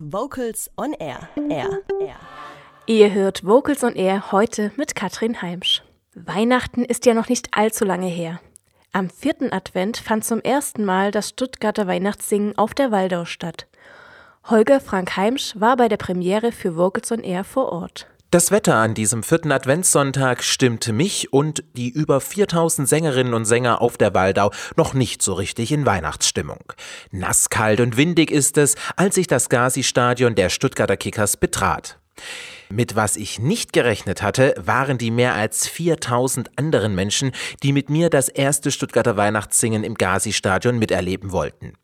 Vocals on Air. Air. Air. Ihr hört Vocals on Air heute mit Katrin Heimsch. Weihnachten ist ja noch nicht allzu lange her. Am vierten Advent fand zum ersten Mal das Stuttgarter Weihnachtssingen auf der Waldau statt. Holger Frank Heimsch war bei der Premiere für Vocals on Air vor Ort. Das Wetter an diesem vierten Adventssonntag stimmte mich und die über 4000 Sängerinnen und Sänger auf der Waldau noch nicht so richtig in Weihnachtsstimmung. Nasskalt und windig ist es, als ich das Gazi-Stadion der Stuttgarter Kickers betrat. Mit was ich nicht gerechnet hatte, waren die mehr als 4000 anderen Menschen, die mit mir das erste Stuttgarter Weihnachtssingen im Gazi-Stadion miterleben wollten.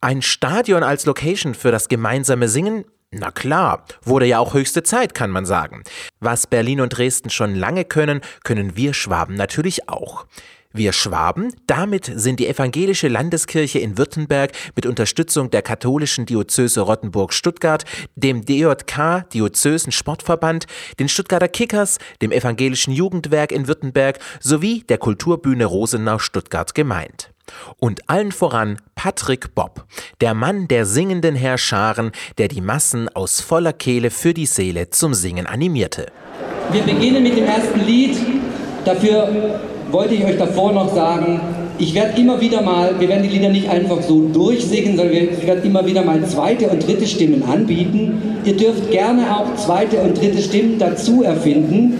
Ein Stadion als Location für das gemeinsame Singen? Na klar, wurde ja auch höchste Zeit, kann man sagen. Was Berlin und Dresden schon lange können, können wir Schwaben natürlich auch. Wir Schwaben, damit sind die evangelische Landeskirche in Württemberg mit Unterstützung der katholischen Diözese Rottenburg-Stuttgart, dem DJK Diözesen Sportverband, den Stuttgarter Kickers, dem evangelischen Jugendwerk in Württemberg sowie der Kulturbühne Rosenau Stuttgart gemeint. Und allen voran Patrick Bob, der Mann der singenden Herrscharen, der die Massen aus voller Kehle für die Seele zum Singen animierte. Wir beginnen mit dem ersten Lied. Dafür wollte ich euch davor noch sagen, ich werde immer wieder mal, wir werden die Lieder nicht einfach so durchsingen, sondern ich werde immer wieder mal zweite und dritte Stimmen anbieten. Ihr dürft gerne auch zweite und dritte Stimmen dazu erfinden.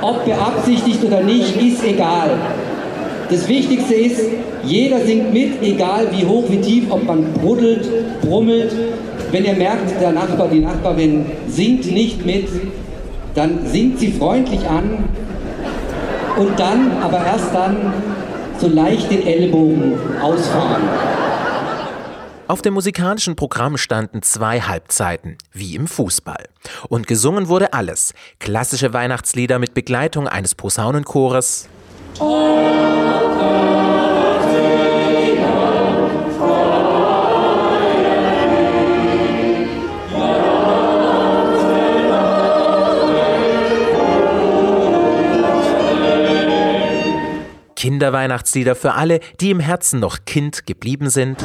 Ob beabsichtigt oder nicht, ist egal. Das Wichtigste ist, jeder singt mit, egal wie hoch, wie tief, ob man bruddelt, brummelt. Wenn ihr merkt, der Nachbar, die Nachbarin singt nicht mit, dann singt sie freundlich an und dann, aber erst dann, so leicht den Ellbogen ausfahren. Auf dem musikalischen Programm standen zwei Halbzeiten, wie im Fußball. Und gesungen wurde alles. Klassische Weihnachtslieder mit Begleitung eines Posaunenchores. Kinderweihnachtslieder für alle, die im Herzen noch Kind geblieben sind.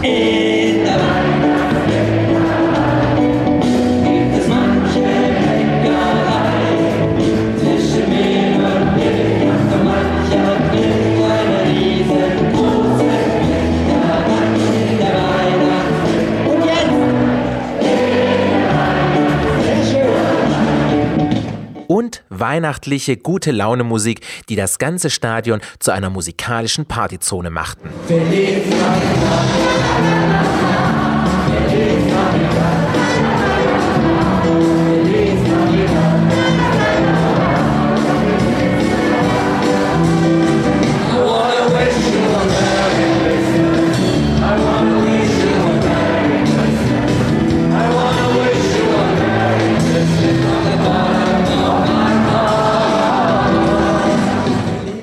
Und weihnachtliche gute Laune Musik, die das ganze Stadion zu einer musikalischen Partyzone machten.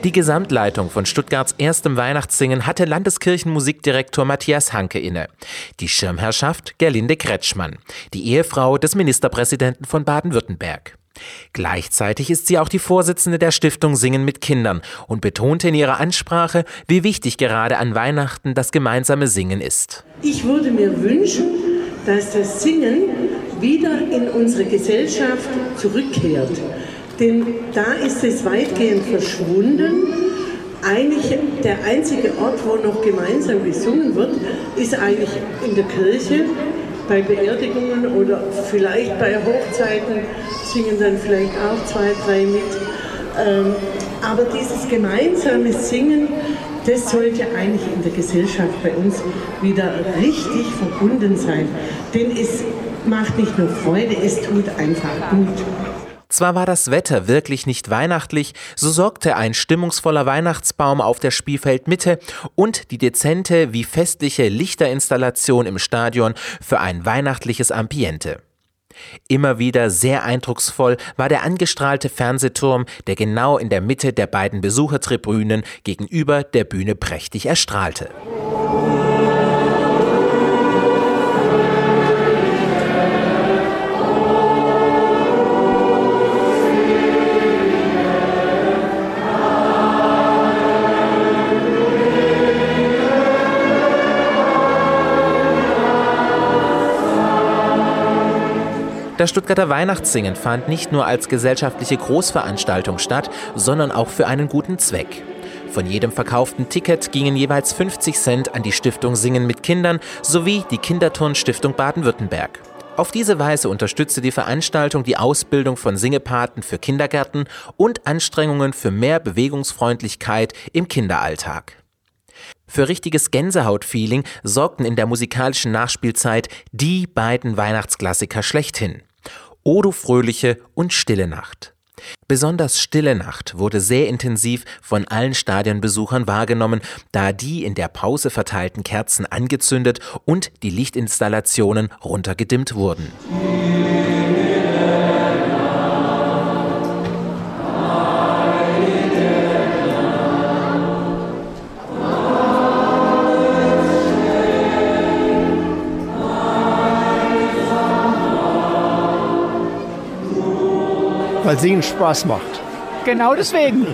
Die Gesamtleitung von Stuttgarts erstem Weihnachtssingen hatte Landeskirchenmusikdirektor Matthias Hanke inne. Die Schirmherrschaft Gerlinde Kretschmann, die Ehefrau des Ministerpräsidenten von Baden-Württemberg. Gleichzeitig ist sie auch die Vorsitzende der Stiftung Singen mit Kindern und betonte in ihrer Ansprache, wie wichtig gerade an Weihnachten das gemeinsame Singen ist. Ich würde mir wünschen, dass das Singen wieder in unsere Gesellschaft zurückkehrt. Denn da ist es weitgehend verschwunden. Eigentlich der einzige Ort, wo noch gemeinsam gesungen wird, ist eigentlich in der Kirche, bei Beerdigungen oder vielleicht bei Hochzeiten singen dann vielleicht auch zwei, drei mit. Ähm, aber dieses gemeinsame Singen, das sollte eigentlich in der Gesellschaft bei uns wieder richtig verbunden sein. Denn es macht nicht nur Freude, es tut einfach gut. Zwar war das Wetter wirklich nicht weihnachtlich, so sorgte ein stimmungsvoller Weihnachtsbaum auf der Spielfeldmitte und die dezente wie festliche Lichterinstallation im Stadion für ein weihnachtliches Ambiente. Immer wieder sehr eindrucksvoll war der angestrahlte Fernsehturm, der genau in der Mitte der beiden Besuchertribünen gegenüber der Bühne prächtig erstrahlte. Das Stuttgarter Weihnachtssingen fand nicht nur als gesellschaftliche Großveranstaltung statt, sondern auch für einen guten Zweck. Von jedem verkauften Ticket gingen jeweils 50 Cent an die Stiftung Singen mit Kindern sowie die Kinderturnstiftung Baden-Württemberg. Auf diese Weise unterstützte die Veranstaltung die Ausbildung von Singepaten für Kindergärten und Anstrengungen für mehr Bewegungsfreundlichkeit im Kinderalltag. Für richtiges Gänsehautfeeling sorgten in der musikalischen Nachspielzeit die beiden Weihnachtsklassiker schlechthin. Odo Fröhliche und Stille Nacht. Besonders Stille Nacht wurde sehr intensiv von allen Stadionbesuchern wahrgenommen, da die in der Pause verteilten Kerzen angezündet und die Lichtinstallationen runtergedimmt wurden. Weil Singen Spaß macht. Genau deswegen.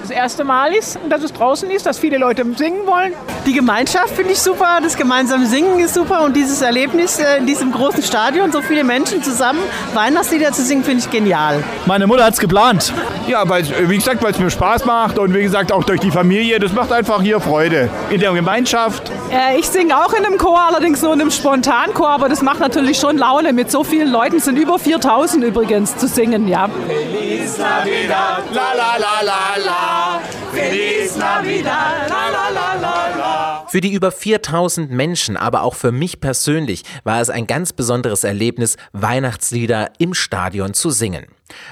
Das erste Mal ist, dass es draußen ist, dass viele Leute singen wollen. Die Gemeinschaft finde ich super, das gemeinsame Singen ist super und dieses Erlebnis äh, in diesem großen Stadion, so viele Menschen zusammen Weihnachtslieder zu singen, finde ich genial. Meine Mutter hat es geplant. Ja, weil, wie gesagt, weil es mir Spaß macht und wie gesagt auch durch die Familie. Das macht einfach hier Freude. In der Gemeinschaft. Äh, ich singe auch in einem Chor, allerdings nur in einem Spontanchor, aber das macht natürlich schon Laune mit so vielen Leuten. Es sind über 4000 übrigens zu singen, ja. Feliz Navidad, la la la la la. Feliz Navidad, la la la la la. Für die über 4000 Menschen, aber auch für mich persönlich war es ein ganz besonderes Erlebnis, Weihnachtslieder im Stadion zu singen.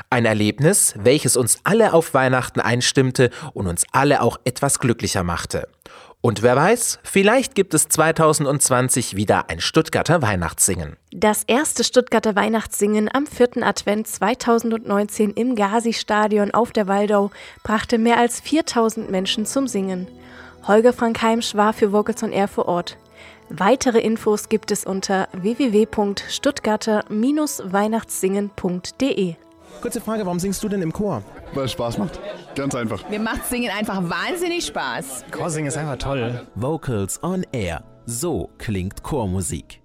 Ein Erlebnis, welches uns alle auf Weihnachten einstimmte und uns alle auch etwas glücklicher machte. Und wer weiß, vielleicht gibt es 2020 wieder ein Stuttgarter Weihnachtssingen. Das erste Stuttgarter Weihnachtssingen am vierten Advent 2019 im Gazi-Stadion auf der Waldau brachte mehr als 4000 Menschen zum Singen. Holger Frank Heimsch war für Vocals on Air vor Ort. Weitere Infos gibt es unter www.stuttgarter-weihnachtssingen.de. Kurze Frage, warum singst du denn im Chor? Weil es Spaß macht. Ganz einfach. Mir macht Singen einfach wahnsinnig Spaß. Chorsingen ist einfach toll. Vocals on Air. So klingt Chormusik.